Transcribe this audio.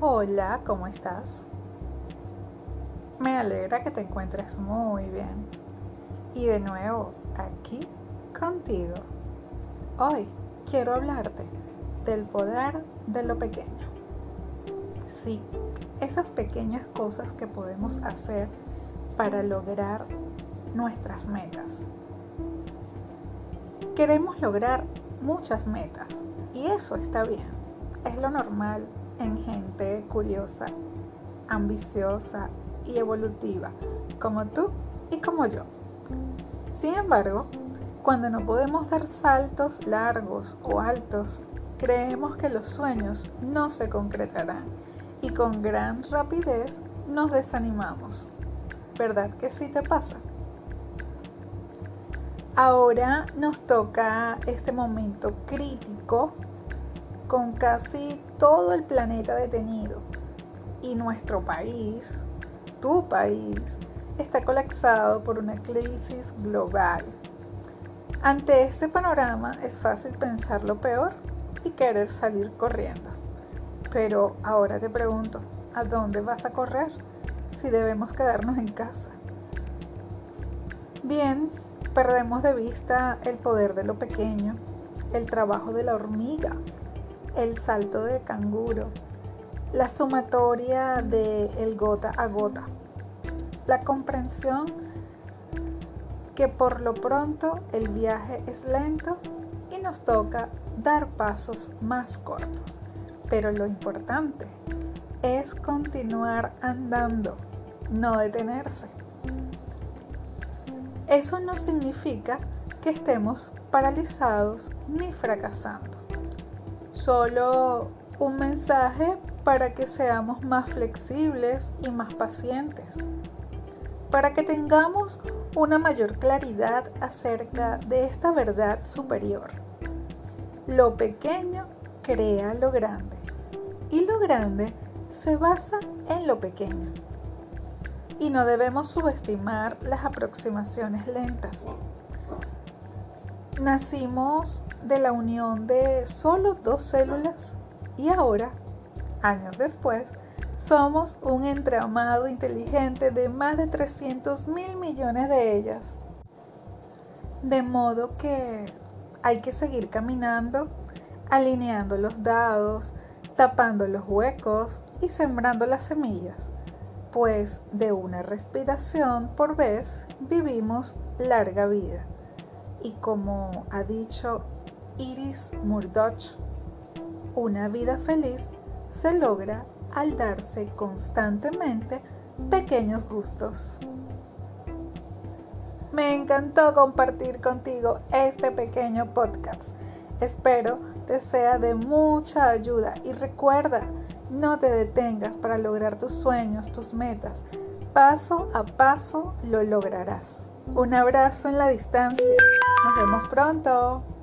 Hola, ¿cómo estás? Me alegra que te encuentres muy bien. Y de nuevo, aquí contigo. Hoy quiero hablarte del poder de lo pequeño. Esas pequeñas cosas que podemos hacer para lograr nuestras metas. Queremos lograr muchas metas y eso está bien, es lo normal en gente curiosa, ambiciosa y evolutiva, como tú y como yo. Sin embargo, cuando no podemos dar saltos largos o altos, creemos que los sueños no se concretarán y con gran rapidez nos desanimamos. ¿Verdad que sí te pasa? Ahora nos toca este momento crítico con casi todo el planeta detenido y nuestro país, tu país, está colapsado por una crisis global. Ante este panorama es fácil pensar lo peor y querer salir corriendo. Pero ahora te pregunto, ¿a dónde vas a correr si debemos quedarnos en casa? Bien, perdemos de vista el poder de lo pequeño, el trabajo de la hormiga, el salto de canguro, la sumatoria de el gota a gota, la comprensión que por lo pronto el viaje es lento y nos toca dar pasos más cortos. Pero lo importante es continuar andando, no detenerse. Eso no significa que estemos paralizados ni fracasando solo un mensaje para que seamos más flexibles y más pacientes, para que tengamos una mayor claridad acerca de esta verdad superior. Lo pequeño crea lo grande y lo grande se basa en lo pequeño. Y no debemos subestimar las aproximaciones lentas nacimos de la unión de solo dos células y ahora, años después, somos un entramado inteligente de más de 300 mil millones de ellas. De modo que hay que seguir caminando, alineando los dados, tapando los huecos y sembrando las semillas, pues de una respiración por vez vivimos larga vida y como ha dicho Iris Murdoch, una vida feliz se logra al darse constantemente pequeños gustos. Me encantó compartir contigo este pequeño podcast. Espero te sea de mucha ayuda y recuerda, no te detengas para lograr tus sueños, tus metas. Paso a paso lo lograrás. Un abrazo en la distancia. Nos vemos pronto.